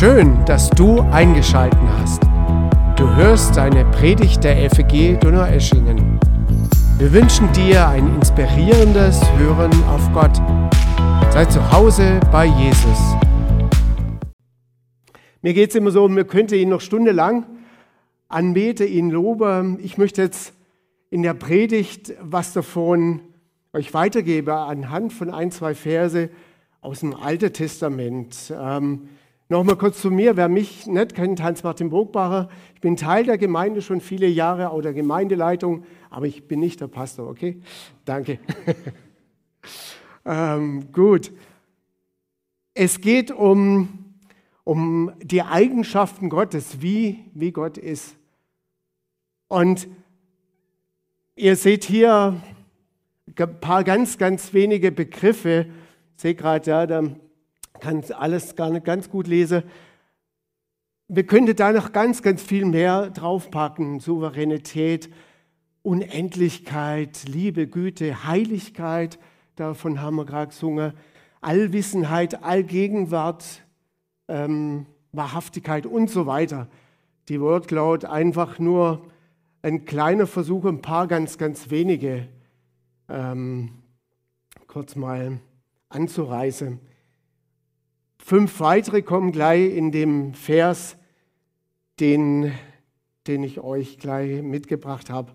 Schön, dass du eingeschaltet hast. Du hörst eine Predigt der FEG Donaueschingen. Wir wünschen dir ein inspirierendes Hören auf Gott. Sei zu Hause bei Jesus. Mir geht es immer so, mir könnte ihn noch stundenlang anbete, ihn lobe. Ich möchte jetzt in der Predigt was davon euch weitergeben anhand von ein, zwei Verse aus dem Alten Testament. Ähm, Nochmal kurz zu mir, wer mich nicht kennt, Hans-Martin Burgbacher. Ich bin Teil der Gemeinde schon viele Jahre, auch der Gemeindeleitung, aber ich bin nicht der Pastor, okay? Danke. ähm, gut. Es geht um, um die Eigenschaften Gottes, wie, wie Gott ist. Und ihr seht hier ein paar ganz, ganz wenige Begriffe. Ich sehe gerade, ja, da kann alles gar nicht ganz gut lesen. Wir könnten da noch ganz, ganz viel mehr draufpacken. Souveränität, Unendlichkeit, Liebe, Güte, Heiligkeit, davon haben wir gerade gesungen. Allwissenheit, Allgegenwart, ähm, Wahrhaftigkeit und so weiter. Die Wordcloud einfach nur ein kleiner Versuch, ein paar ganz, ganz wenige ähm, kurz mal anzureißen. Fünf weitere kommen gleich in dem Vers, den, den ich euch gleich mitgebracht habe.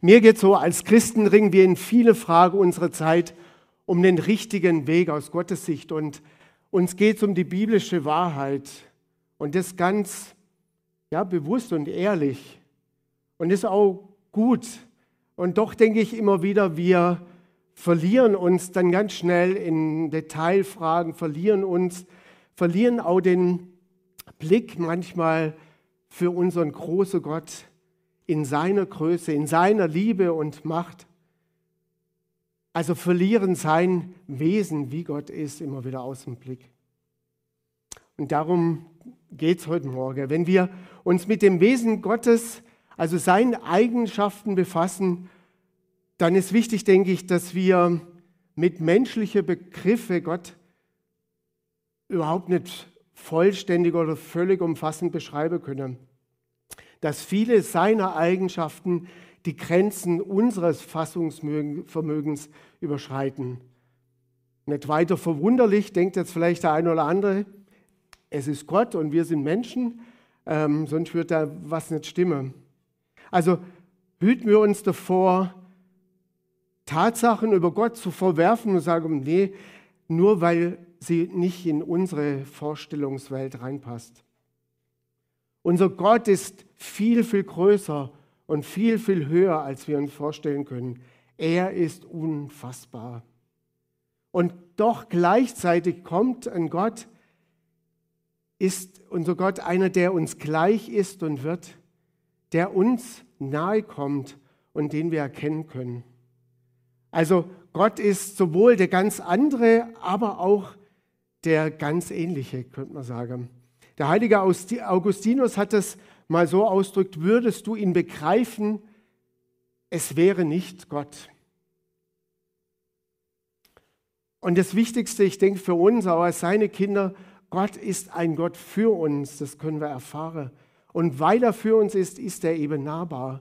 Mir geht so, als Christen ringen wir in viele Fragen unserer Zeit um den richtigen Weg aus Gottes Sicht und uns geht es um die biblische Wahrheit und das ganz ja, bewusst und ehrlich und ist auch gut. Und doch denke ich immer wieder, wir verlieren uns dann ganz schnell in Detailfragen, verlieren uns, verlieren auch den Blick manchmal für unseren großen Gott in seiner Größe, in seiner Liebe und Macht. Also verlieren sein Wesen, wie Gott ist, immer wieder aus dem Blick. Und darum geht es heute Morgen. Wenn wir uns mit dem Wesen Gottes, also seinen Eigenschaften befassen, dann ist wichtig, denke ich, dass wir mit menschlichen Begriffen Gott überhaupt nicht vollständig oder völlig umfassend beschreiben können. Dass viele seiner Eigenschaften die Grenzen unseres Fassungsvermögens überschreiten. Nicht weiter verwunderlich, denkt jetzt vielleicht der eine oder andere, es ist Gott und wir sind Menschen, ähm, sonst wird da was nicht stimmen. Also hüten wir uns davor, Tatsachen über Gott zu verwerfen und sagen, nee, nur weil sie nicht in unsere Vorstellungswelt reinpasst. Unser Gott ist viel, viel größer und viel, viel höher, als wir uns vorstellen können. Er ist unfassbar. Und doch gleichzeitig kommt ein Gott, ist unser Gott einer, der uns gleich ist und wird, der uns nahe kommt und den wir erkennen können. Also Gott ist sowohl der ganz andere, aber auch der ganz ähnliche, könnte man sagen. Der heilige Augustinus hat es mal so ausdrückt, würdest du ihn begreifen, es wäre nicht Gott. Und das Wichtigste, ich denke für uns, aber seine Kinder, Gott ist ein Gott für uns, das können wir erfahren. Und weil er für uns ist, ist er eben nahbar.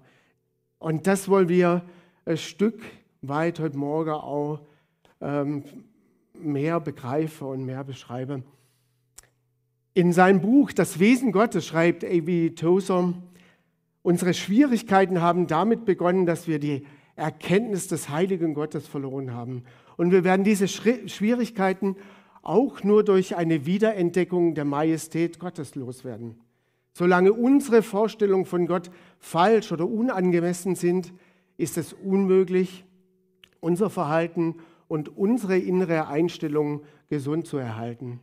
Und das wollen wir ein Stück weit heute Morgen auch ähm, mehr begreife und mehr beschreibe. In seinem Buch Das Wesen Gottes schreibt A.V. Tozer, unsere Schwierigkeiten haben damit begonnen, dass wir die Erkenntnis des heiligen Gottes verloren haben. Und wir werden diese Schwierigkeiten auch nur durch eine Wiederentdeckung der Majestät Gottes loswerden. Solange unsere Vorstellungen von Gott falsch oder unangemessen sind, ist es unmöglich, unser Verhalten und unsere innere Einstellung gesund zu erhalten.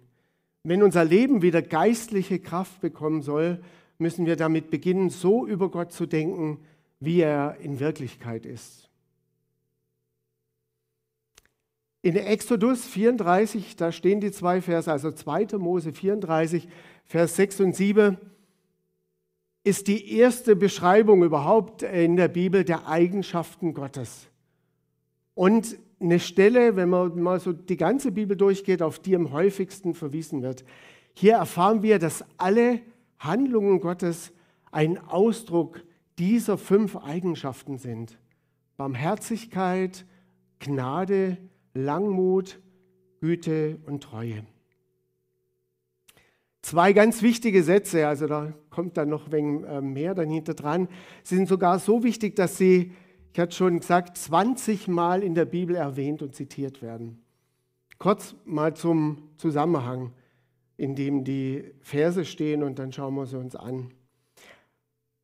Wenn unser Leben wieder geistliche Kraft bekommen soll, müssen wir damit beginnen, so über Gott zu denken, wie er in Wirklichkeit ist. In Exodus 34, da stehen die zwei Verse, also 2. Mose 34, Vers 6 und 7, ist die erste Beschreibung überhaupt in der Bibel der Eigenschaften Gottes. Und eine Stelle, wenn man mal so die ganze Bibel durchgeht, auf die am häufigsten verwiesen wird. Hier erfahren wir, dass alle Handlungen Gottes ein Ausdruck dieser fünf Eigenschaften sind. Barmherzigkeit, Gnade, Langmut, Güte und Treue. Zwei ganz wichtige Sätze, also da kommt dann noch ein wenig äh, mehr dahinter dran, sind sogar so wichtig, dass sie, ich hatte schon gesagt, 20 Mal in der Bibel erwähnt und zitiert werden. Kurz mal zum Zusammenhang, in dem die Verse stehen und dann schauen wir sie uns an.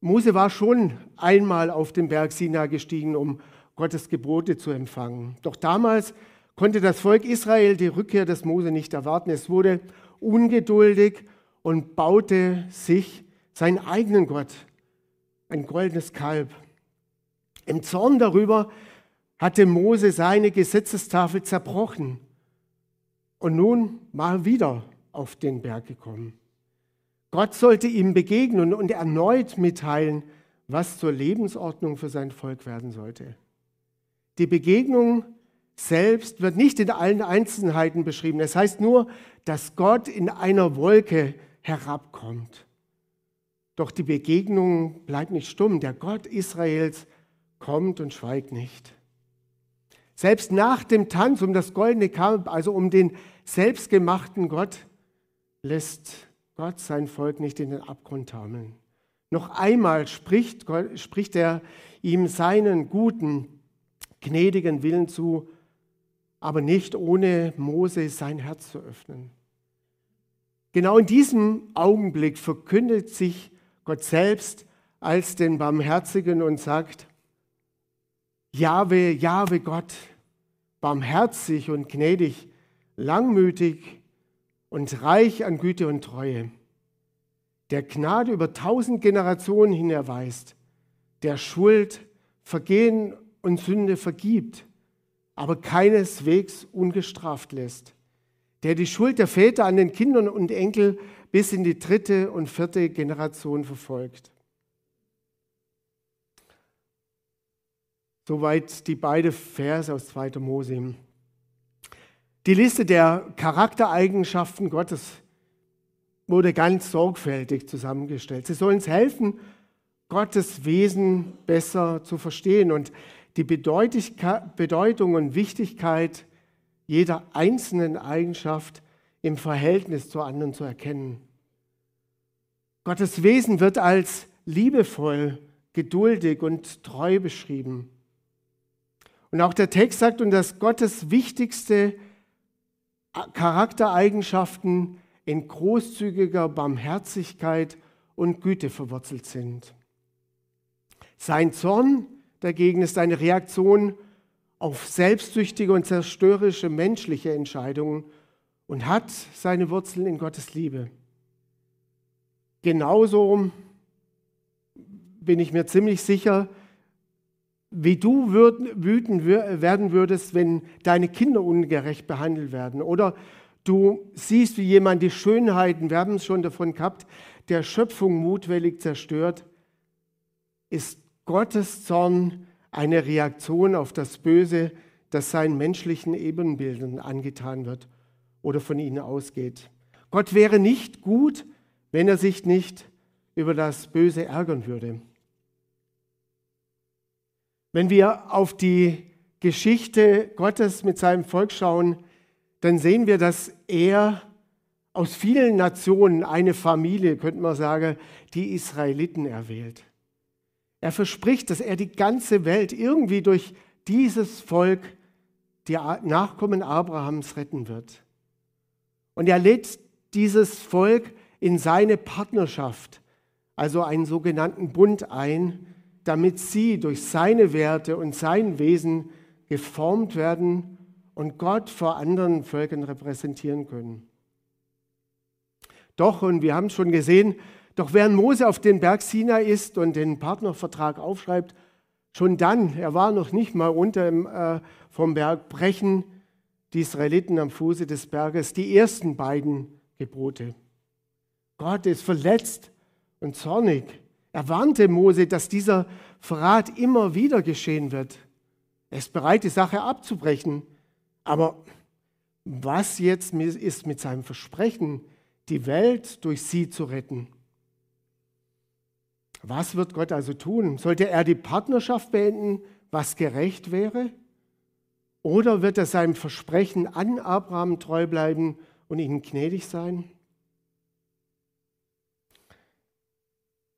Mose war schon einmal auf den Berg Sinai gestiegen, um Gottes Gebote zu empfangen. Doch damals konnte das Volk Israel die Rückkehr des Mose nicht erwarten. Es wurde ungeduldig und baute sich seinen eigenen Gott, ein goldenes Kalb. Im Zorn darüber hatte Mose seine Gesetzestafel zerbrochen und nun war er wieder auf den Berg gekommen. Gott sollte ihm begegnen und erneut mitteilen, was zur Lebensordnung für sein Volk werden sollte. Die Begegnung selbst wird nicht in allen Einzelheiten beschrieben. Es heißt nur, dass Gott in einer Wolke herabkommt. Doch die Begegnung bleibt nicht stumm. Der Gott Israels kommt und schweigt nicht. Selbst nach dem Tanz um das goldene Kalb, also um den selbstgemachten Gott, lässt Gott sein Volk nicht in den Abgrund taumeln. Noch einmal spricht, Gott, spricht er ihm seinen guten, gnädigen Willen zu aber nicht ohne Mose sein Herz zu öffnen. Genau in diesem Augenblick verkündet sich Gott selbst als den Barmherzigen und sagt, Jahwe, Jahwe Gott, barmherzig und gnädig, langmütig und reich an Güte und Treue, der Gnade über tausend Generationen hin erweist, der Schuld, Vergehen und Sünde vergibt, aber keineswegs ungestraft lässt, der die Schuld der Väter an den Kindern und Enkel bis in die dritte und vierte Generation verfolgt. Soweit die beiden Verse aus 2. Mose. Die Liste der Charaktereigenschaften Gottes wurde ganz sorgfältig zusammengestellt. Sie sollen uns helfen, Gottes Wesen besser zu verstehen. Und die Bedeutung und Wichtigkeit jeder einzelnen Eigenschaft im Verhältnis zu anderen zu erkennen. Gottes Wesen wird als liebevoll, geduldig und treu beschrieben. Und auch der Text sagt uns, dass Gottes wichtigste Charaktereigenschaften in großzügiger Barmherzigkeit und Güte verwurzelt sind. Sein Zorn dagegen ist eine Reaktion auf selbstsüchtige und zerstörerische menschliche Entscheidungen und hat seine Wurzeln in Gottes Liebe. Genauso bin ich mir ziemlich sicher, wie du wütend werden würdest, wenn deine Kinder ungerecht behandelt werden. Oder du siehst, wie jemand die Schönheiten, wir haben es schon davon gehabt, der Schöpfung mutwillig zerstört, ist Gottes Zorn eine Reaktion auf das Böse, das seinen menschlichen Ebenbildern angetan wird oder von ihnen ausgeht. Gott wäre nicht gut, wenn er sich nicht über das Böse ärgern würde. Wenn wir auf die Geschichte Gottes mit seinem Volk schauen, dann sehen wir, dass er aus vielen Nationen eine Familie, könnte man sagen, die Israeliten erwählt. Er verspricht, dass er die ganze Welt irgendwie durch dieses Volk, die Nachkommen Abrahams, retten wird. Und er lädt dieses Volk in seine Partnerschaft, also einen sogenannten Bund ein, damit sie durch seine Werte und sein Wesen geformt werden und Gott vor anderen Völkern repräsentieren können. Doch, und wir haben schon gesehen, doch während Mose auf den Berg Sinai ist und den Partnervertrag aufschreibt, schon dann, er war noch nicht mal unter äh, vom Berg, brechen die Israeliten am Fuße des Berges die ersten beiden Gebote. Gott ist verletzt und zornig. Er warnte Mose, dass dieser Verrat immer wieder geschehen wird. Er ist bereit, die Sache abzubrechen. Aber was jetzt ist mit seinem Versprechen, die Welt durch sie zu retten. Was wird Gott also tun? Sollte er die Partnerschaft beenden, was gerecht wäre? Oder wird er seinem Versprechen an Abraham treu bleiben und ihnen gnädig sein?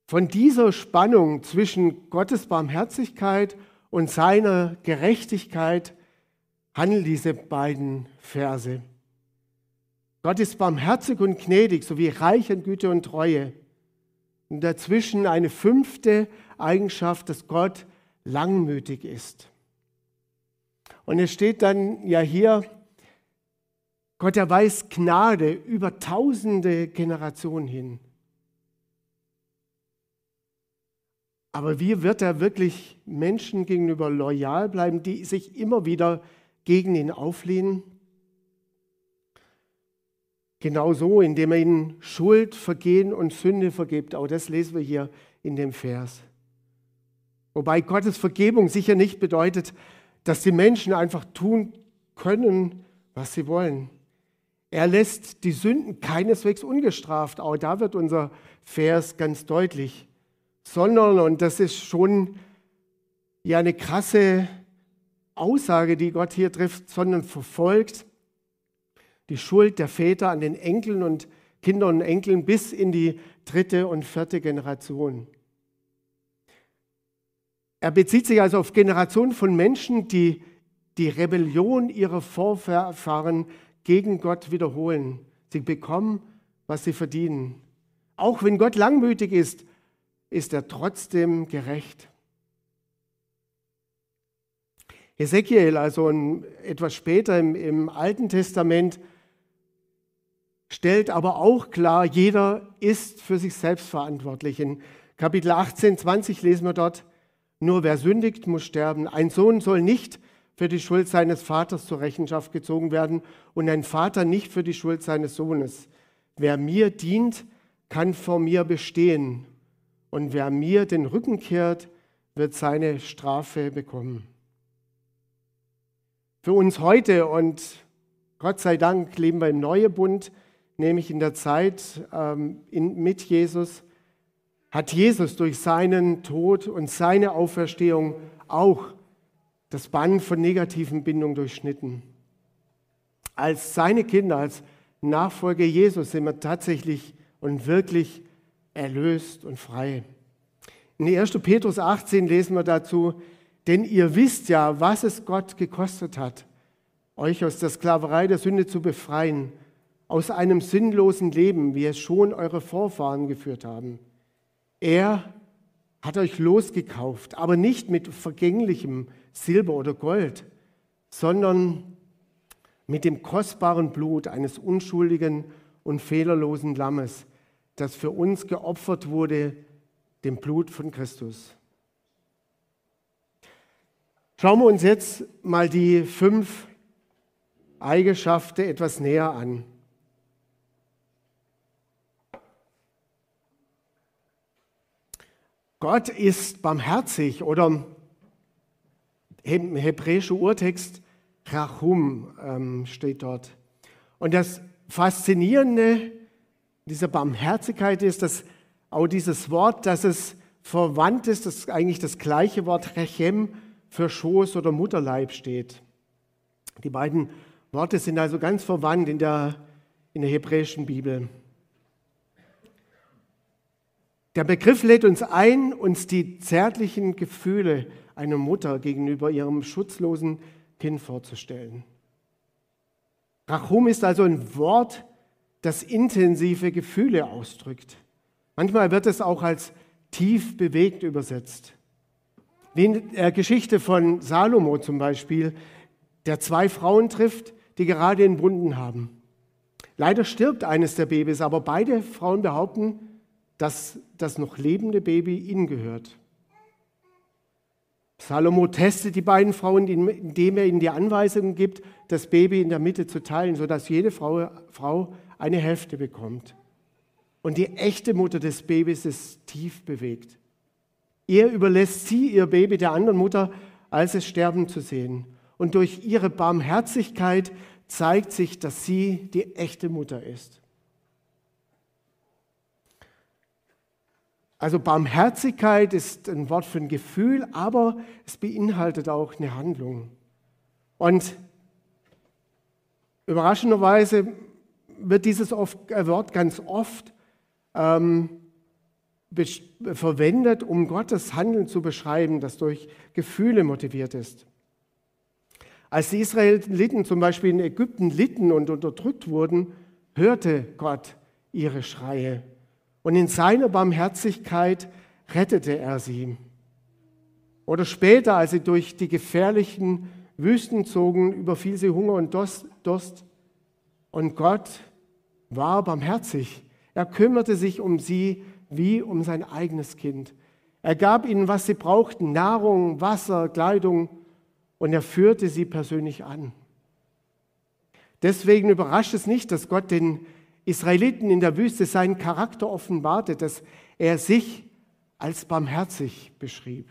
Von dieser Spannung zwischen Gottes Barmherzigkeit und seiner Gerechtigkeit handeln diese beiden Verse. Gott ist barmherzig und gnädig sowie reich an Güte und Treue. Und dazwischen eine fünfte Eigenschaft, dass Gott langmütig ist. Und es steht dann ja hier, Gott erweist Gnade über tausende Generationen hin. Aber wie wird er wirklich Menschen gegenüber loyal bleiben, die sich immer wieder gegen ihn auflehnen? Genauso, indem er ihnen Schuld, Vergehen und Sünde vergibt. Auch das lesen wir hier in dem Vers. Wobei Gottes Vergebung sicher nicht bedeutet, dass die Menschen einfach tun können, was sie wollen. Er lässt die Sünden keineswegs ungestraft. Auch da wird unser Vers ganz deutlich. Sondern, und das ist schon ja eine krasse Aussage, die Gott hier trifft, sondern verfolgt die Schuld der Väter an den Enkeln und Kindern und Enkeln bis in die dritte und vierte Generation. Er bezieht sich also auf Generationen von Menschen, die die Rebellion ihrer Vorfahren gegen Gott wiederholen. Sie bekommen, was sie verdienen. Auch wenn Gott langmütig ist, ist er trotzdem gerecht. Ezekiel, also etwas später im, im Alten Testament, stellt aber auch klar, jeder ist für sich selbst verantwortlich. In Kapitel 18, 20 lesen wir dort, nur wer sündigt, muss sterben. Ein Sohn soll nicht für die Schuld seines Vaters zur Rechenschaft gezogen werden und ein Vater nicht für die Schuld seines Sohnes. Wer mir dient, kann vor mir bestehen und wer mir den Rücken kehrt, wird seine Strafe bekommen. Für uns heute und Gott sei Dank leben wir im neuen Bund, nämlich in der Zeit ähm, in, mit Jesus, hat Jesus durch seinen Tod und seine Auferstehung auch das Band von negativen Bindungen durchschnitten. Als seine Kinder, als Nachfolger Jesus sind wir tatsächlich und wirklich erlöst und frei. In 1. Petrus 18 lesen wir dazu, denn ihr wisst ja, was es Gott gekostet hat, euch aus der Sklaverei der Sünde zu befreien aus einem sinnlosen Leben, wie es schon eure Vorfahren geführt haben. Er hat euch losgekauft, aber nicht mit vergänglichem Silber oder Gold, sondern mit dem kostbaren Blut eines unschuldigen und fehlerlosen Lammes, das für uns geopfert wurde, dem Blut von Christus. Schauen wir uns jetzt mal die fünf Eigenschaften etwas näher an. Gott ist barmherzig oder im hebräischen Urtext Rachum ähm, steht dort. Und das Faszinierende dieser Barmherzigkeit ist, dass auch dieses Wort, dass es verwandt ist, das eigentlich das gleiche Wort Rechem für Schoß oder Mutterleib steht. Die beiden Worte sind also ganz verwandt in der, in der hebräischen Bibel. Der Begriff lädt uns ein, uns die zärtlichen Gefühle einer Mutter gegenüber ihrem schutzlosen Kind vorzustellen. Rachum ist also ein Wort, das intensive Gefühle ausdrückt. Manchmal wird es auch als tief bewegt übersetzt. Wie in der Geschichte von Salomo zum Beispiel, der zwei Frauen trifft, die gerade in Wunden haben. Leider stirbt eines der Babys, aber beide Frauen behaupten, dass das noch lebende Baby ihnen gehört. Salomo testet die beiden Frauen, indem er ihnen die Anweisung gibt, das Baby in der Mitte zu teilen, sodass jede Frau, Frau eine Hälfte bekommt. Und die echte Mutter des Babys ist tief bewegt. Er überlässt sie, ihr Baby, der anderen Mutter, als es sterben zu sehen. Und durch ihre Barmherzigkeit zeigt sich, dass sie die echte Mutter ist. Also Barmherzigkeit ist ein Wort für ein Gefühl, aber es beinhaltet auch eine Handlung. Und überraschenderweise wird dieses äh, Wort ganz oft ähm, verwendet, um Gottes Handeln zu beschreiben, das durch Gefühle motiviert ist. Als die Israeliten zum Beispiel in Ägypten litten und unterdrückt wurden, hörte Gott ihre Schreie. Und in seiner Barmherzigkeit rettete er sie. Oder später, als sie durch die gefährlichen Wüsten zogen, überfiel sie Hunger und Durst. Und Gott war barmherzig. Er kümmerte sich um sie wie um sein eigenes Kind. Er gab ihnen, was sie brauchten, Nahrung, Wasser, Kleidung, und er führte sie persönlich an. Deswegen überrascht es nicht, dass Gott den Israeliten in der Wüste seinen Charakter offenbarte, dass er sich als barmherzig beschrieb.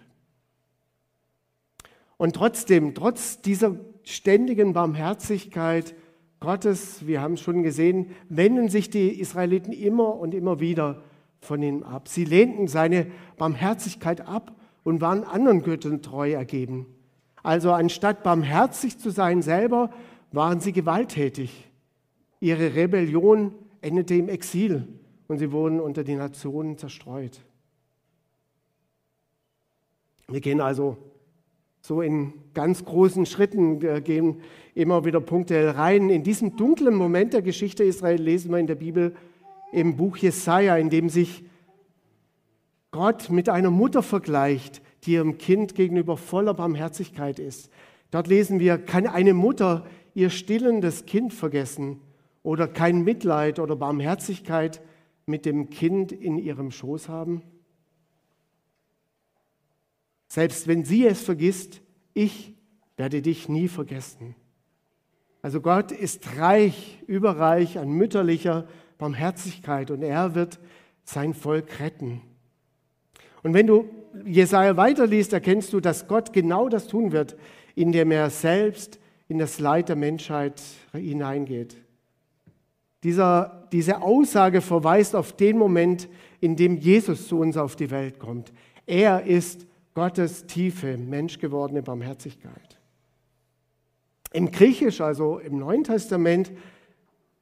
Und trotzdem, trotz dieser ständigen Barmherzigkeit Gottes, wir haben es schon gesehen, wenden sich die Israeliten immer und immer wieder von ihm ab. Sie lehnten seine Barmherzigkeit ab und waren anderen Göttern treu ergeben. Also anstatt barmherzig zu sein selber, waren sie gewalttätig. Ihre Rebellion endete im Exil und sie wurden unter die Nationen zerstreut. Wir gehen also so in ganz großen Schritten, wir gehen immer wieder punktuell rein. In diesem dunklen Moment der Geschichte Israel lesen wir in der Bibel im Buch Jesaja, in dem sich Gott mit einer Mutter vergleicht, die ihrem Kind gegenüber voller Barmherzigkeit ist. Dort lesen wir, kann eine Mutter ihr stillendes Kind vergessen oder kein Mitleid oder Barmherzigkeit mit dem Kind in ihrem Schoß haben? Selbst wenn sie es vergisst, ich werde dich nie vergessen. Also Gott ist reich, überreich an mütterlicher Barmherzigkeit und er wird sein Volk retten. Und wenn du Jesaja weiterliest, erkennst du, dass Gott genau das tun wird, indem er selbst in das Leid der Menschheit hineingeht. Dieser, diese Aussage verweist auf den Moment, in dem Jesus zu uns auf die Welt kommt. Er ist Gottes tiefe, menschgewordene Barmherzigkeit. Im Griechisch, also im Neuen Testament,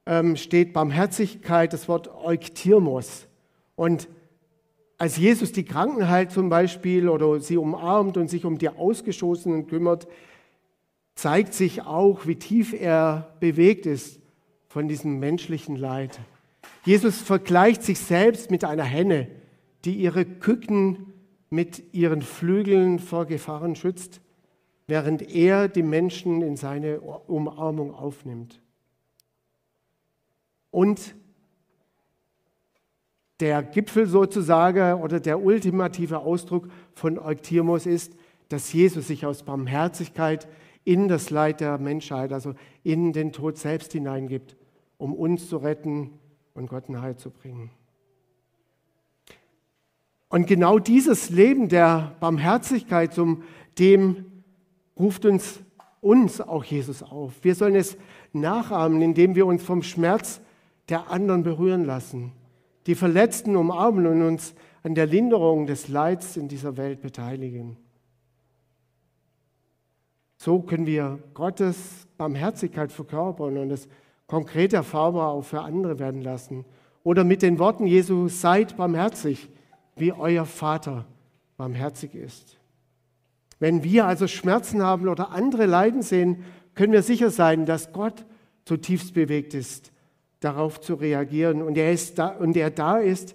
ähm, steht Barmherzigkeit, das Wort Euktirmos. Und als Jesus die Kranken heilt zum Beispiel oder sie umarmt und sich um die Ausgestoßenen kümmert, zeigt sich auch, wie tief er bewegt ist von diesem menschlichen Leid. Jesus vergleicht sich selbst mit einer Henne, die ihre Küken mit ihren Flügeln vor Gefahren schützt, während er die Menschen in seine Umarmung aufnimmt. Und der Gipfel sozusagen oder der ultimative Ausdruck von Euktirmos ist, dass Jesus sich aus Barmherzigkeit in das Leid der Menschheit, also in den Tod selbst hineingibt um uns zu retten und Gott nahe zu bringen. Und genau dieses Leben der Barmherzigkeit, zum dem ruft uns, uns auch Jesus auf. Wir sollen es nachahmen, indem wir uns vom Schmerz der anderen berühren lassen, die Verletzten umarmen und uns an der Linderung des Leids in dieser Welt beteiligen. So können wir Gottes Barmherzigkeit verkörpern und es konkret erfahrbar auch für andere werden lassen. Oder mit den Worten Jesu, seid barmherzig, wie euer Vater barmherzig ist. Wenn wir also Schmerzen haben oder andere Leiden sehen, können wir sicher sein, dass Gott zutiefst bewegt ist, darauf zu reagieren und er, ist da, und er da ist,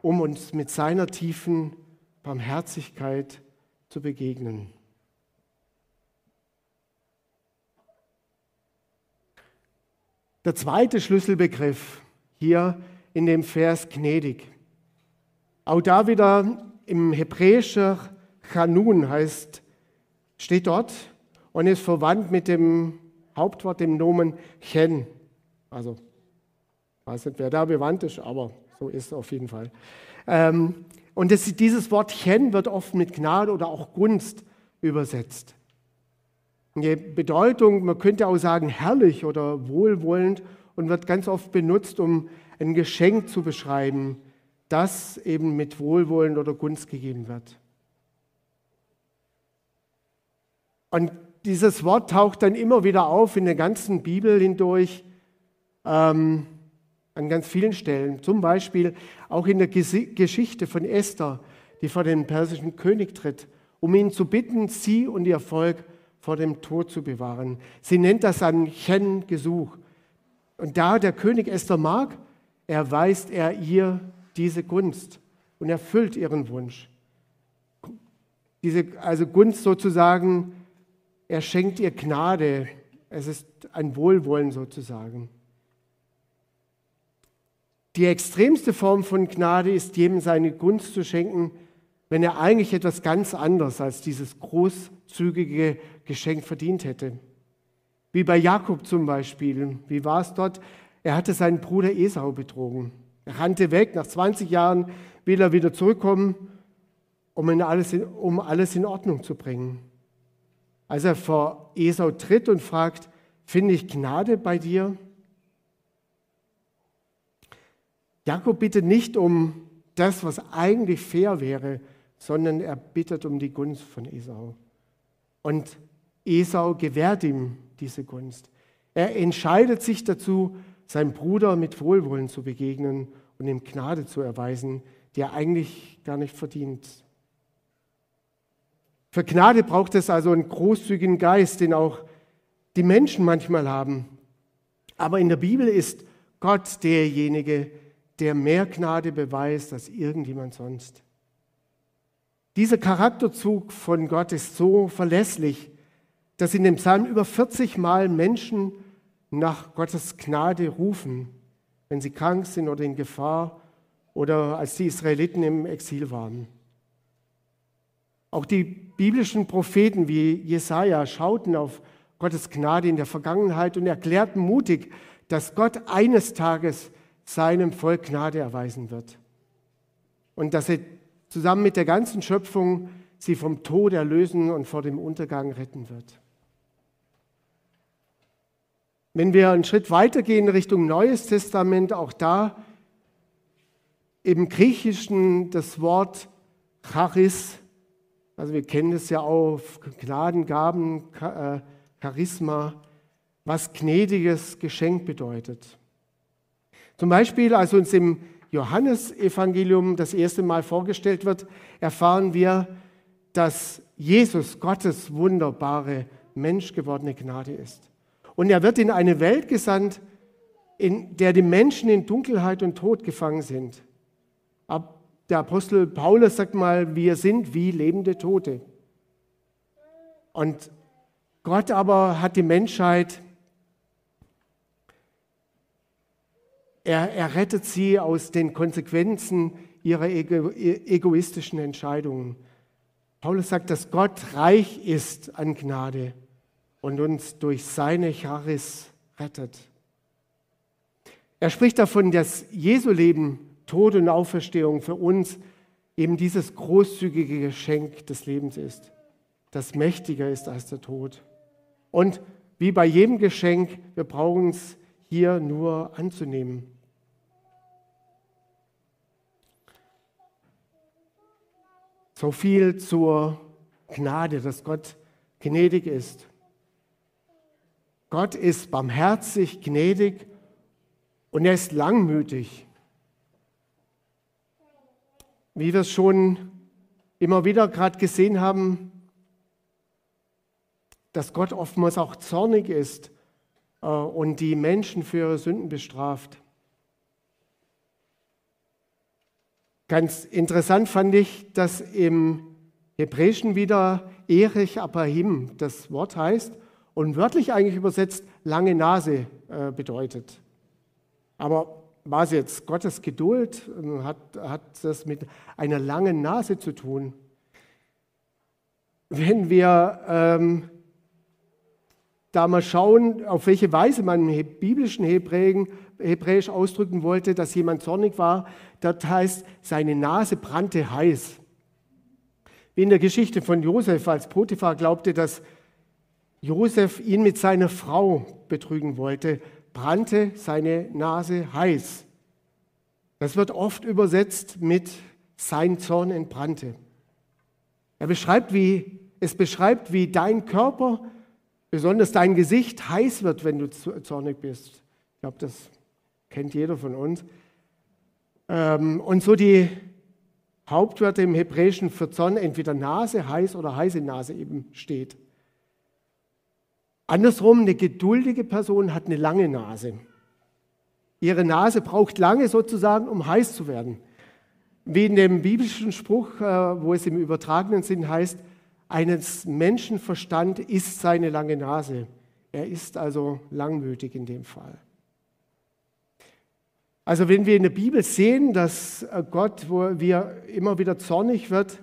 um uns mit seiner tiefen Barmherzigkeit zu begegnen. Der zweite Schlüsselbegriff hier in dem Vers gnädig. Auch da wieder im Hebräischen Chanun heißt, steht dort und ist verwandt mit dem Hauptwort, dem Nomen Chen. Also, weiß nicht, wer da bewandt ist, aber so ist es auf jeden Fall. Ähm, und das, dieses Wort Chen wird oft mit Gnade oder auch Gunst übersetzt. Die Bedeutung, man könnte auch sagen, herrlich oder wohlwollend und wird ganz oft benutzt, um ein Geschenk zu beschreiben, das eben mit Wohlwollen oder Gunst gegeben wird. Und dieses Wort taucht dann immer wieder auf in der ganzen Bibel hindurch, ähm, an ganz vielen Stellen. Zum Beispiel auch in der Geschichte von Esther, die vor den persischen König tritt, um ihn zu bitten, sie und ihr Volk vor dem Tod zu bewahren. Sie nennt das ein Chen-Gesuch. Und da der König Esther mag, erweist er ihr diese Gunst und erfüllt ihren Wunsch. Diese, also Gunst sozusagen, er schenkt ihr Gnade. Es ist ein Wohlwollen sozusagen. Die extremste Form von Gnade ist, jedem seine Gunst zu schenken, wenn er eigentlich etwas ganz anderes als dieses großzügige Geschenk verdient hätte. Wie bei Jakob zum Beispiel. Wie war es dort? Er hatte seinen Bruder Esau betrogen. Er rannte weg. Nach 20 Jahren will er wieder zurückkommen, um alles in, um alles in Ordnung zu bringen. Als er vor Esau tritt und fragt, finde ich Gnade bei dir? Jakob bittet nicht um das, was eigentlich fair wäre, sondern er bittet um die Gunst von Esau. Und Esau gewährt ihm diese Gunst. Er entscheidet sich dazu, seinem Bruder mit Wohlwollen zu begegnen und ihm Gnade zu erweisen, die er eigentlich gar nicht verdient. Für Gnade braucht es also einen großzügigen Geist, den auch die Menschen manchmal haben. Aber in der Bibel ist Gott derjenige, der mehr Gnade beweist als irgendjemand sonst. Dieser Charakterzug von Gott ist so verlässlich, dass in dem Psalm über 40 Mal Menschen nach Gottes Gnade rufen, wenn sie krank sind oder in Gefahr oder als die Israeliten im Exil waren. Auch die biblischen Propheten wie Jesaja schauten auf Gottes Gnade in der Vergangenheit und erklärten mutig, dass Gott eines Tages seinem Volk Gnade erweisen wird. Und dass er zusammen mit der ganzen Schöpfung sie vom Tod erlösen und vor dem Untergang retten wird. Wenn wir einen Schritt weitergehen Richtung Neues Testament, auch da im Griechischen das Wort Charis, also wir kennen es ja auch, Gnadengaben, äh, Charisma, was gnädiges Geschenk bedeutet. Zum Beispiel, als uns im Johannesevangelium das erste Mal vorgestellt wird, erfahren wir, dass Jesus Gottes wunderbare menschgewordene Gnade ist. Und er wird in eine Welt gesandt, in der die Menschen in Dunkelheit und Tod gefangen sind. Der Apostel Paulus sagt mal, wir sind wie lebende Tote. Und Gott aber hat die Menschheit Er, er rettet sie aus den Konsequenzen ihrer ego, egoistischen Entscheidungen. Paulus sagt, dass Gott reich ist an Gnade und uns durch seine Charis rettet. Er spricht davon, dass Jesu Leben, Tod und Auferstehung für uns eben dieses großzügige Geschenk des Lebens ist, das mächtiger ist als der Tod. Und wie bei jedem Geschenk, wir brauchen es hier nur anzunehmen. So viel zur Gnade, dass Gott gnädig ist. Gott ist barmherzig, gnädig und er ist langmütig. Wie wir es schon immer wieder gerade gesehen haben, dass Gott oftmals auch zornig ist äh, und die Menschen für ihre Sünden bestraft. Ganz interessant fand ich, dass im Hebräischen wieder Erich Apahim das Wort heißt und wörtlich eigentlich übersetzt lange Nase äh, bedeutet. Aber war es jetzt Gottes Geduld? Hat, hat das mit einer langen Nase zu tun? Wenn wir ähm, da mal schauen, auf welche Weise man im biblischen Hebräen Hebräisch ausdrücken wollte, dass jemand zornig war, das heißt, seine Nase brannte heiß. Wie in der Geschichte von Josef, als Potiphar glaubte, dass Josef ihn mit seiner Frau betrügen wollte, brannte seine Nase heiß. Das wird oft übersetzt mit sein Zorn entbrannte. Er beschreibt, wie, es beschreibt, wie dein Körper, besonders dein Gesicht, heiß wird, wenn du zornig bist. Ich glaube, das kennt jeder von uns. Ähm, und so die Hauptwörter im Hebräischen für Zorn, entweder Nase, heiß oder heiße Nase eben steht. Andersrum, eine geduldige Person hat eine lange Nase. Ihre Nase braucht lange sozusagen, um heiß zu werden. Wie in dem biblischen Spruch, äh, wo es im übertragenen Sinn heißt, eines Menschenverstand ist seine lange Nase. Er ist also langmütig in dem Fall. Also wenn wir in der Bibel sehen, dass äh, Gott, wo wir immer wieder zornig wird,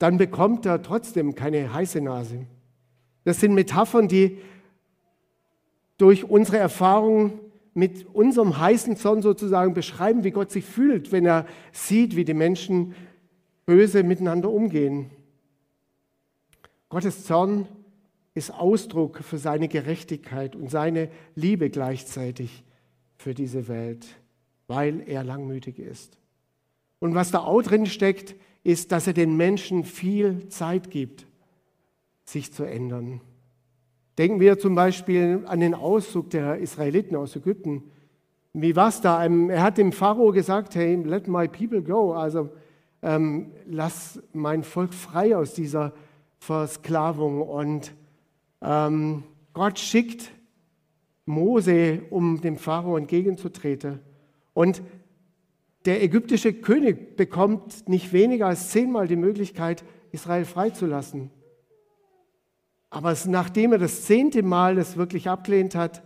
dann bekommt er trotzdem keine heiße Nase. Das sind Metaphern, die durch unsere Erfahrung mit unserem heißen Zorn sozusagen beschreiben, wie Gott sich fühlt, wenn er sieht, wie die Menschen böse miteinander umgehen. Gottes Zorn ist Ausdruck für seine Gerechtigkeit und seine Liebe gleichzeitig für diese Welt, weil er langmütig ist. Und was da auch drin steckt, ist, dass er den Menschen viel Zeit gibt, sich zu ändern. Denken wir zum Beispiel an den Auszug der Israeliten aus Ägypten. Wie war es da? Ähm, er hat dem Pharao gesagt, hey, let my people go, also ähm, lass mein Volk frei aus dieser Versklavung. Und ähm, Gott schickt Mose, um dem Pharao entgegenzutreten. Und der ägyptische König bekommt nicht weniger als zehnmal die Möglichkeit, Israel freizulassen. Aber nachdem er das zehnte Mal das wirklich abgelehnt hat,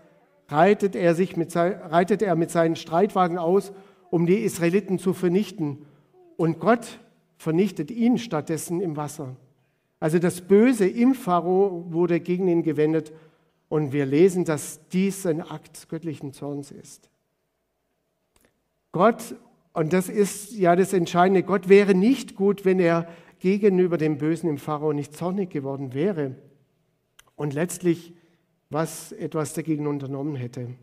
reitet er, sich mit, reitet er mit seinen Streitwagen aus, um die Israeliten zu vernichten. Und Gott vernichtet ihn stattdessen im Wasser. Also das Böse im Pharao wurde gegen ihn gewendet und wir lesen, dass dies ein Akt göttlichen Zorns ist. Gott, und das ist ja das Entscheidende, Gott wäre nicht gut, wenn er gegenüber dem Bösen im Pharao nicht zornig geworden wäre und letztlich was etwas dagegen unternommen hätte.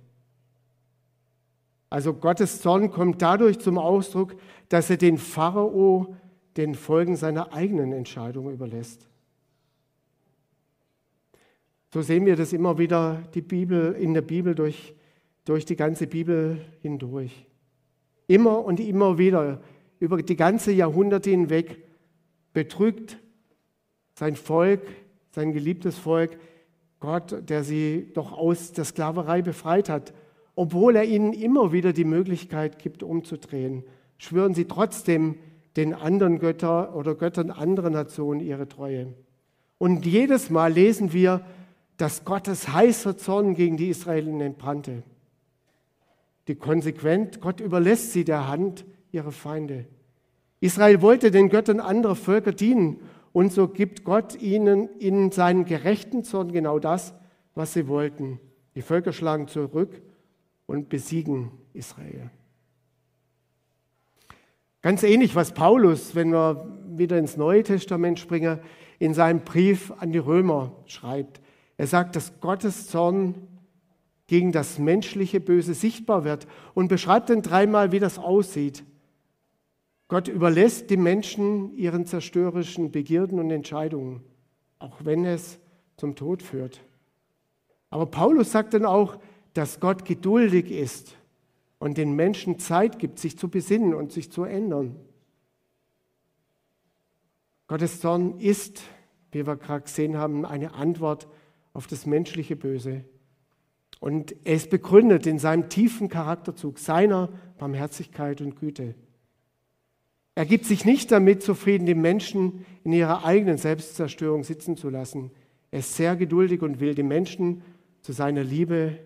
Also Gottes Zorn kommt dadurch zum Ausdruck, dass er den Pharao den Folgen seiner eigenen Entscheidung überlässt. So sehen wir das immer wieder die Bibel, in der Bibel durch, durch die ganze Bibel hindurch. Immer und immer wieder, über die ganze Jahrhunderte hinweg, betrügt sein Volk sein geliebtes Volk, Gott, der sie doch aus der Sklaverei befreit hat, obwohl er ihnen immer wieder die Möglichkeit gibt, umzudrehen, schwören sie trotzdem den anderen Göttern oder Göttern anderer Nationen ihre Treue. Und jedes Mal lesen wir, dass Gottes heißer Zorn gegen die Israeliten entbrannte. Die konsequent, Gott überlässt sie der Hand ihrer Feinde. Israel wollte den Göttern anderer Völker dienen und so gibt Gott ihnen in seinen gerechten Zorn genau das, was sie wollten. Die Völker schlagen zurück und besiegen Israel. Ganz ähnlich, was Paulus, wenn wir wieder ins Neue Testament springen, in seinem Brief an die Römer schreibt. Er sagt, dass Gottes Zorn gegen das menschliche Böse sichtbar wird und beschreibt dann dreimal, wie das aussieht. Gott überlässt die Menschen ihren zerstörerischen Begierden und Entscheidungen, auch wenn es zum Tod führt. Aber Paulus sagt dann auch, dass Gott geduldig ist und den Menschen Zeit gibt, sich zu besinnen und sich zu ändern. Gottes Zorn ist, wie wir gerade gesehen haben, eine Antwort auf das menschliche Böse. Und er ist begründet in seinem tiefen Charakterzug, seiner Barmherzigkeit und Güte. Er gibt sich nicht damit zufrieden, die Menschen in ihrer eigenen Selbstzerstörung sitzen zu lassen. Er ist sehr geduldig und will die Menschen zu seiner Liebe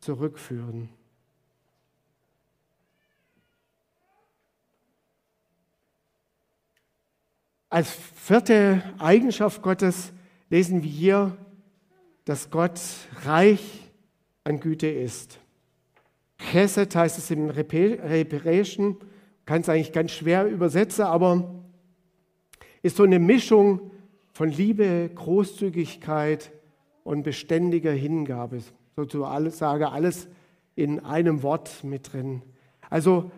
zurückführen. Als vierte Eigenschaft Gottes lesen wir hier, dass Gott reich an Güte ist. Chesed heißt es im Hebräischen kann es eigentlich ganz schwer übersetzen, aber ist so eine Mischung von Liebe, Großzügigkeit und beständiger Hingabe. Sozusagen alles, sage alles in einem Wort mit drin. Also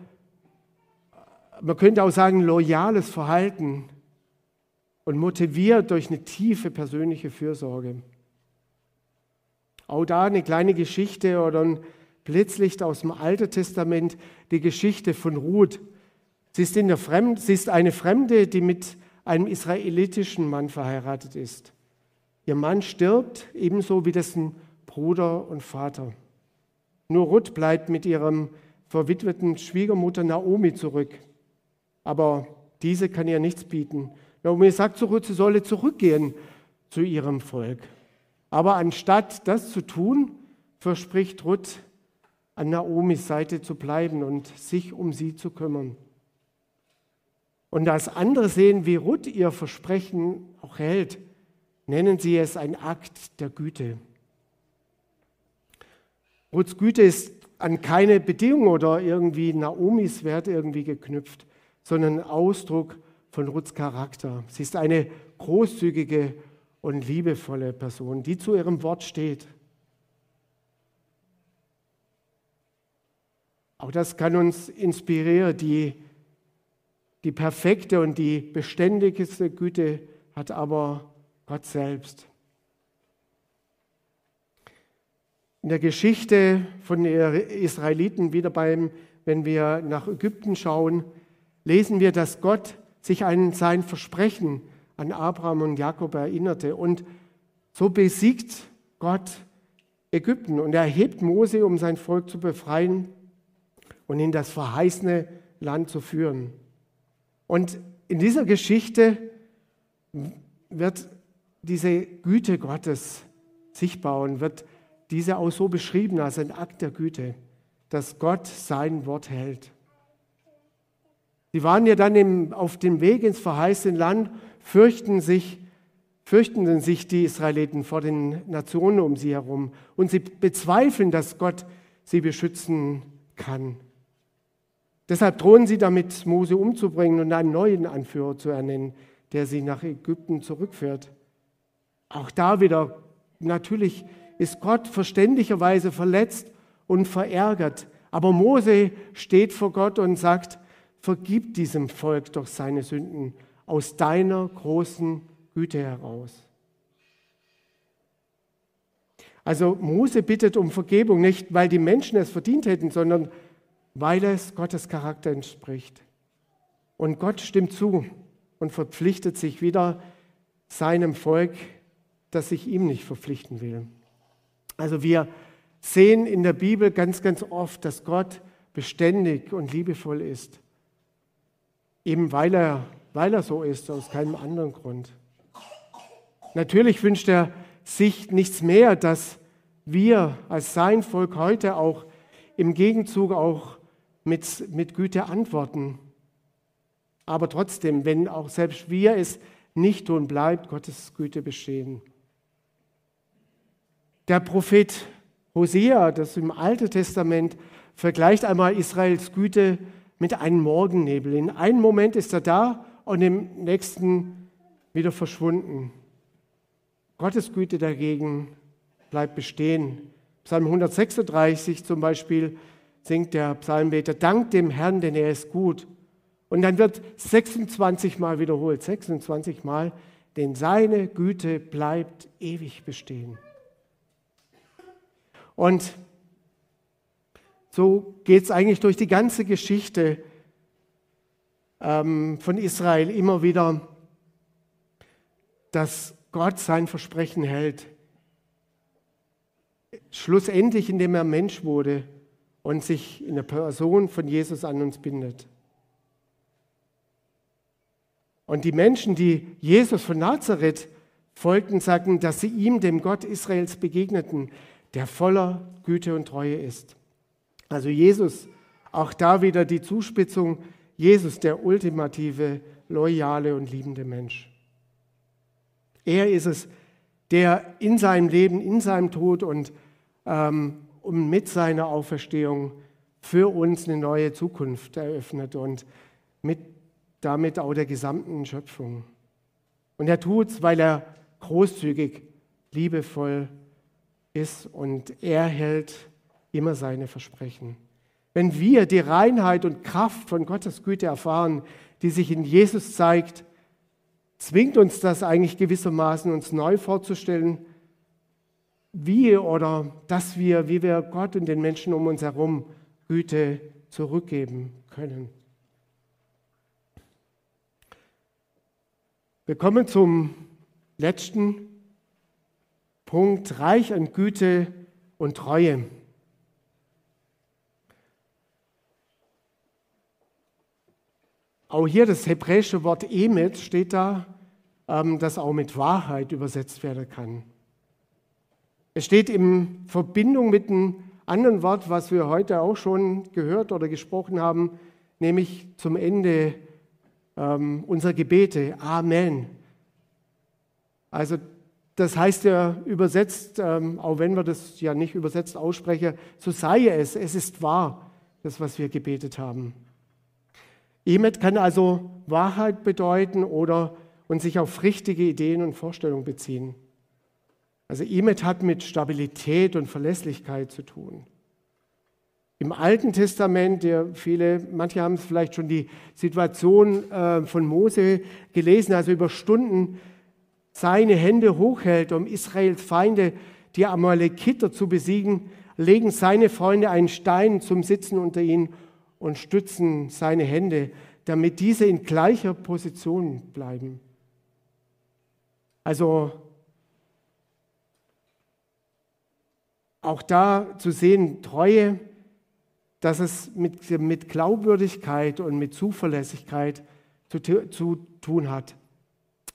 man könnte auch sagen, loyales Verhalten und motiviert durch eine tiefe persönliche Fürsorge. Auch da eine kleine Geschichte oder ein Blitzlicht aus dem Alten Testament, die Geschichte von Ruth. Sie ist, in der Fremd, sie ist eine Fremde, die mit einem israelitischen Mann verheiratet ist. Ihr Mann stirbt, ebenso wie dessen Bruder und Vater. Nur Ruth bleibt mit ihrem verwitweten Schwiegermutter Naomi zurück. Aber diese kann ihr nichts bieten. Naomi sagt zu Ruth, sie solle zurückgehen zu ihrem Volk. Aber anstatt das zu tun, verspricht Ruth, an Naomis Seite zu bleiben und sich um sie zu kümmern. Und als andere sehen, wie Ruth ihr Versprechen auch hält, nennen sie es ein Akt der Güte. Ruths Güte ist an keine Bedingung oder irgendwie Naomis Wert irgendwie geknüpft, sondern Ausdruck von Ruths Charakter. Sie ist eine großzügige und liebevolle Person, die zu ihrem Wort steht. Auch das kann uns inspirieren. Die, die perfekte und die beständigste Güte hat aber Gott selbst. In der Geschichte von den Israeliten, wieder beim, wenn wir nach Ägypten schauen, lesen wir, dass Gott sich an sein Versprechen an Abraham und Jakob erinnerte. Und so besiegt Gott Ägypten und er erhebt Mose, um sein Volk zu befreien und in das verheißene Land zu führen. Und in dieser Geschichte wird diese Güte Gottes sichtbar und wird diese auch so beschrieben als ein Akt der Güte, dass Gott sein Wort hält. Sie waren ja dann im, auf dem Weg ins verheißene Land, fürchten sich, fürchteten sich die Israeliten vor den Nationen um sie herum und sie bezweifeln, dass Gott sie beschützen kann. Deshalb drohen sie damit, Mose umzubringen und einen neuen Anführer zu ernennen, der sie nach Ägypten zurückführt. Auch da wieder, natürlich ist Gott verständlicherweise verletzt und verärgert. Aber Mose steht vor Gott und sagt, vergib diesem Volk doch seine Sünden aus deiner großen Güte heraus. Also Mose bittet um Vergebung nicht, weil die Menschen es verdient hätten, sondern weil es Gottes Charakter entspricht. Und Gott stimmt zu und verpflichtet sich wieder seinem Volk, das sich ihm nicht verpflichten will. Also wir sehen in der Bibel ganz, ganz oft, dass Gott beständig und liebevoll ist. Eben weil er, weil er so ist, aus keinem anderen Grund. Natürlich wünscht er sich nichts mehr, dass wir als sein Volk heute auch im Gegenzug auch mit, mit Güte antworten. Aber trotzdem, wenn auch selbst wir es nicht tun, bleibt Gottes Güte bestehen. Der Prophet Hosea, das im Alten Testament, vergleicht einmal Israels Güte mit einem Morgennebel. In einem Moment ist er da und im nächsten wieder verschwunden. Gottes Güte dagegen bleibt bestehen. Psalm 136 zum Beispiel singt der Psalmbeter, Dank dem Herrn, denn er ist gut. Und dann wird 26 Mal wiederholt, 26 Mal, denn seine Güte bleibt ewig bestehen. Und so geht es eigentlich durch die ganze Geschichte ähm, von Israel immer wieder, dass Gott sein Versprechen hält. Schlussendlich, indem er Mensch wurde und sich in der Person von Jesus an uns bindet. Und die Menschen, die Jesus von Nazareth folgten, sagten, dass sie ihm, dem Gott Israels, begegneten, der voller Güte und Treue ist. Also Jesus, auch da wieder die Zuspitzung, Jesus, der ultimative, loyale und liebende Mensch. Er ist es, der in seinem Leben, in seinem Tod und ähm, und mit seiner Auferstehung für uns eine neue Zukunft eröffnet und mit, damit auch der gesamten Schöpfung. Und er tut es, weil er großzügig, liebevoll ist und er hält immer seine Versprechen. Wenn wir die Reinheit und Kraft von Gottes Güte erfahren, die sich in Jesus zeigt, zwingt uns das eigentlich gewissermaßen, uns neu vorzustellen, wie oder dass wir, wie wir Gott und den Menschen um uns herum Güte zurückgeben können. Wir kommen zum letzten Punkt, reich an Güte und Treue. Auch hier das hebräische Wort Emet steht da, ähm, das auch mit Wahrheit übersetzt werden kann. Es steht in Verbindung mit einem anderen Wort, was wir heute auch schon gehört oder gesprochen haben, nämlich zum Ende ähm, unserer Gebete. Amen. Also das heißt ja übersetzt, ähm, auch wenn wir das ja nicht übersetzt aussprechen, so sei es, es ist wahr, das, was wir gebetet haben. Emet kann also Wahrheit bedeuten oder und sich auf richtige Ideen und Vorstellungen beziehen. Also Emet hat mit Stabilität und Verlässlichkeit zu tun. Im Alten Testament, ja, viele, manche haben vielleicht schon die Situation äh, von Mose gelesen, also über Stunden seine Hände hochhält, um Israels Feinde, die Amalekiter, zu besiegen, legen seine Freunde einen Stein zum Sitzen unter ihn und stützen seine Hände, damit diese in gleicher Position bleiben. Also auch da zu sehen, Treue, dass es mit, mit Glaubwürdigkeit und mit Zuverlässigkeit zu, zu tun hat.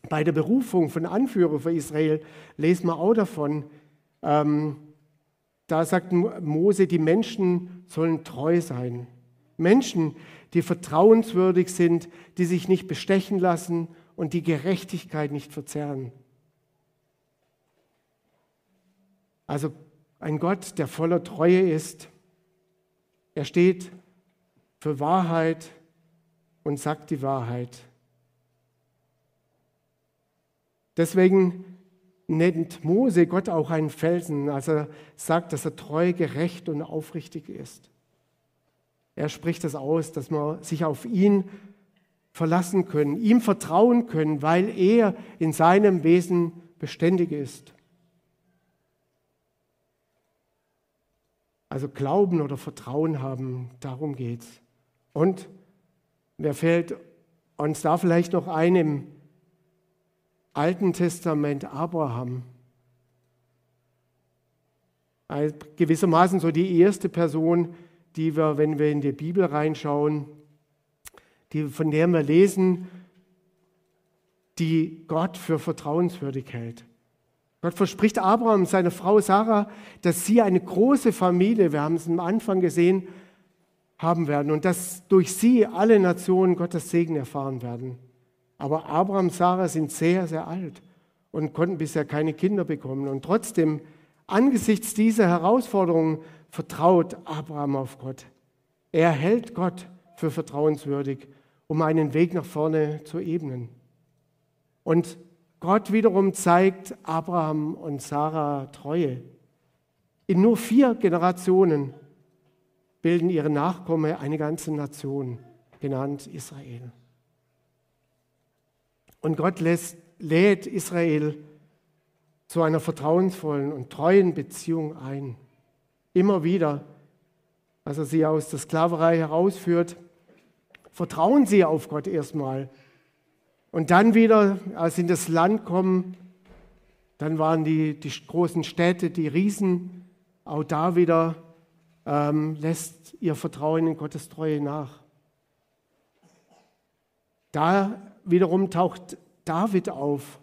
Bei der Berufung von Anführer für Israel lesen wir auch davon, ähm, da sagt Mose, die Menschen sollen treu sein. Menschen, die vertrauenswürdig sind, die sich nicht bestechen lassen und die Gerechtigkeit nicht verzerren. Also ein Gott, der voller Treue ist. Er steht für Wahrheit und sagt die Wahrheit. Deswegen nennt Mose Gott auch einen Felsen, als er sagt, dass er treu, gerecht und aufrichtig ist. Er spricht das aus, dass wir sich auf ihn verlassen können, ihm vertrauen können, weil er in seinem Wesen beständig ist. Also Glauben oder Vertrauen haben, darum geht's. Und wer fällt uns da vielleicht noch ein im Alten Testament Abraham? Also gewissermaßen so die erste Person, die wir, wenn wir in die Bibel reinschauen, die, von der wir lesen, die Gott für vertrauenswürdig hält. Gott verspricht Abraham, seiner Frau Sarah, dass sie eine große Familie, wir haben es am Anfang gesehen, haben werden und dass durch sie alle Nationen Gottes Segen erfahren werden. Aber Abraham und Sarah sind sehr, sehr alt und konnten bisher keine Kinder bekommen. Und trotzdem, angesichts dieser Herausforderungen, vertraut Abraham auf Gott. Er hält Gott für vertrauenswürdig, um einen Weg nach vorne zu ebnen. Und Gott wiederum zeigt Abraham und Sarah Treue. In nur vier Generationen bilden ihre Nachkommen eine ganze Nation, genannt Israel. Und Gott lässt, lädt Israel zu einer vertrauensvollen und treuen Beziehung ein. Immer wieder, als er sie aus der Sklaverei herausführt, vertrauen sie auf Gott erstmal. Und dann wieder, als sie in das Land kommen, dann waren die, die großen Städte, die Riesen, auch da wieder ähm, lässt ihr Vertrauen in Gottes Treue nach. Da wiederum taucht David auf.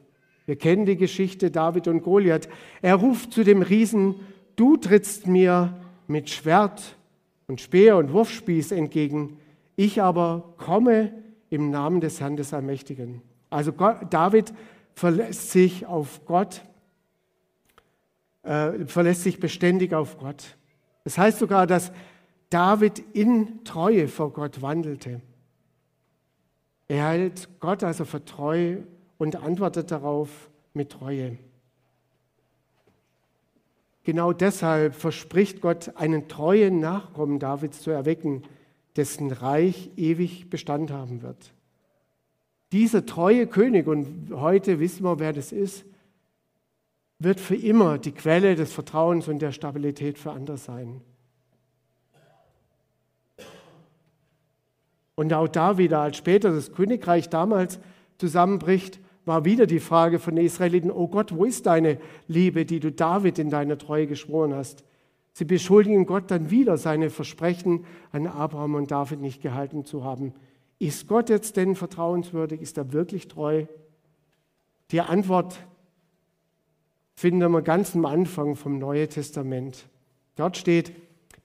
Wir kennen die Geschichte David und Goliath. Er ruft zu dem Riesen, du trittst mir mit Schwert und Speer und Wurfspieß entgegen, ich aber komme im Namen des Herrn des Allmächtigen. Also Gott, David verlässt sich auf Gott, äh, verlässt sich beständig auf Gott. Das heißt sogar, dass David in Treue vor Gott wandelte. Er hält Gott also für treu und antwortet darauf mit Treue. genau deshalb verspricht Gott, einen treuen Nachkommen Davids zu erwecken, dessen Reich ewig Bestand haben wird. Dieser treue König, und heute wissen wir, wer das ist, wird für immer die Quelle des Vertrauens und der Stabilität für andere sein. Und auch da wieder, als später das Königreich damals zusammenbricht, war wieder die Frage von den Israeliten, oh Gott, wo ist deine Liebe, die du David in deiner Treue geschworen hast? Sie beschuldigen Gott dann wieder, seine Versprechen an Abraham und David nicht gehalten zu haben. Ist Gott jetzt denn vertrauenswürdig? Ist er wirklich treu? Die Antwort finden wir ganz am Anfang vom Neuen Testament. Dort steht,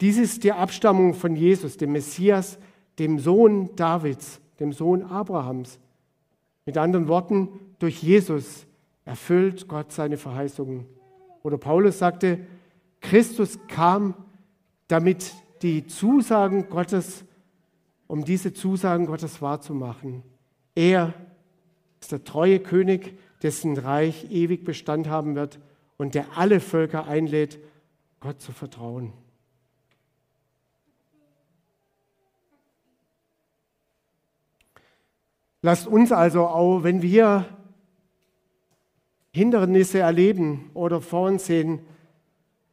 dies ist die Abstammung von Jesus, dem Messias, dem Sohn Davids, dem Sohn Abrahams. Mit anderen Worten, durch Jesus erfüllt Gott seine Verheißungen. Oder Paulus sagte, Christus kam, damit die Zusagen Gottes, um diese Zusagen Gottes wahrzumachen. Er ist der treue König, dessen Reich ewig Bestand haben wird und der alle Völker einlädt, Gott zu vertrauen. Lasst uns also auch, wenn wir Hindernisse erleben oder vor uns sehen,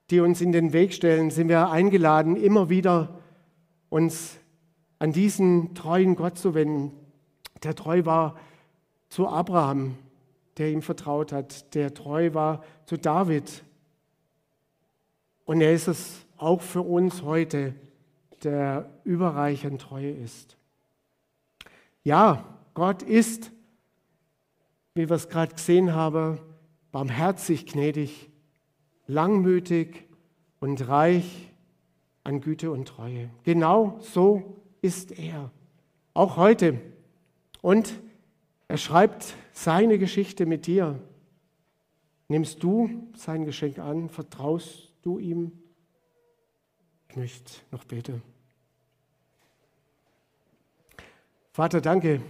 die uns in den Weg stellen, sind wir eingeladen, immer wieder uns an diesen treuen Gott zu wenden, der treu war zu Abraham, der ihm vertraut hat, der treu war zu David. Und er ist es auch für uns heute, der überreich an Treue ist. Ja, Gott ist, wie wir es gerade gesehen haben, barmherzig, gnädig, langmütig und reich an Güte und Treue. Genau so ist er. Auch heute. Und er schreibt seine Geschichte mit dir. Nimmst du sein Geschenk an? Vertraust du ihm? Ich möchte noch beten. Vater, danke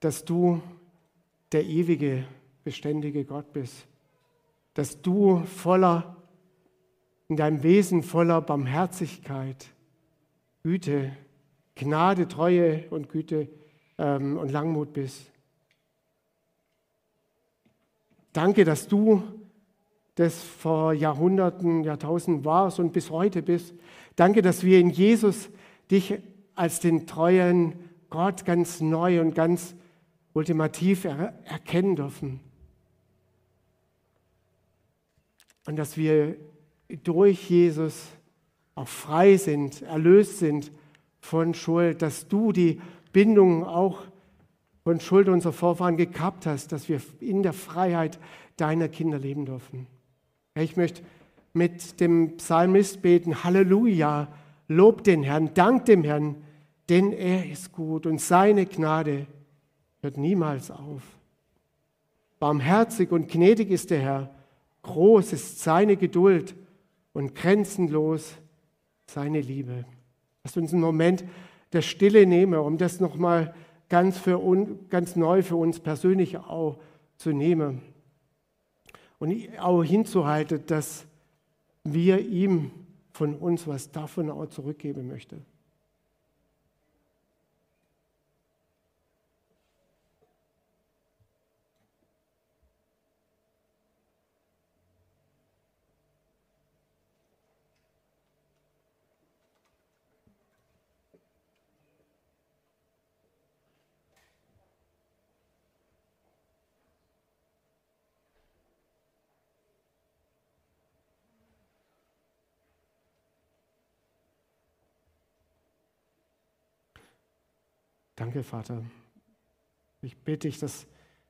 dass du der ewige, beständige Gott bist, dass du voller, in deinem Wesen voller Barmherzigkeit, Güte, Gnade, Treue und Güte ähm, und Langmut bist. Danke, dass du das vor Jahrhunderten, Jahrtausenden warst und bis heute bist. Danke, dass wir in Jesus dich als den treuen Gott ganz neu und ganz ultimativ er erkennen dürfen. Und dass wir durch Jesus auch frei sind, erlöst sind von Schuld, dass du die Bindung auch von Schuld unserer Vorfahren gekappt hast, dass wir in der Freiheit deiner Kinder leben dürfen. Ich möchte mit dem Psalmist beten, Halleluja, lob den Herrn, dank dem Herrn, denn er ist gut und seine Gnade hört niemals auf. Barmherzig und gnädig ist der Herr, groß ist seine Geduld und grenzenlos seine Liebe. Lass uns einen Moment der Stille nehmen, um das nochmal ganz, ganz neu für uns persönlich auch zu nehmen. Und auch hinzuhalten, dass wir ihm von uns was davon auch zurückgeben möchten. Danke, Vater. Ich bitte dich, dass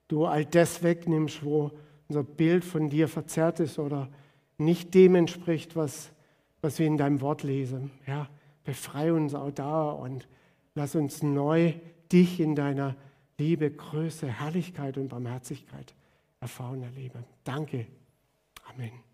du all das wegnimmst, wo unser Bild von dir verzerrt ist oder nicht dem entspricht, was, was wir in deinem Wort lesen. Ja, befreie uns auch da und lass uns neu dich in deiner Liebe, Größe, Herrlichkeit und Barmherzigkeit erfahren, erleben. Danke. Amen.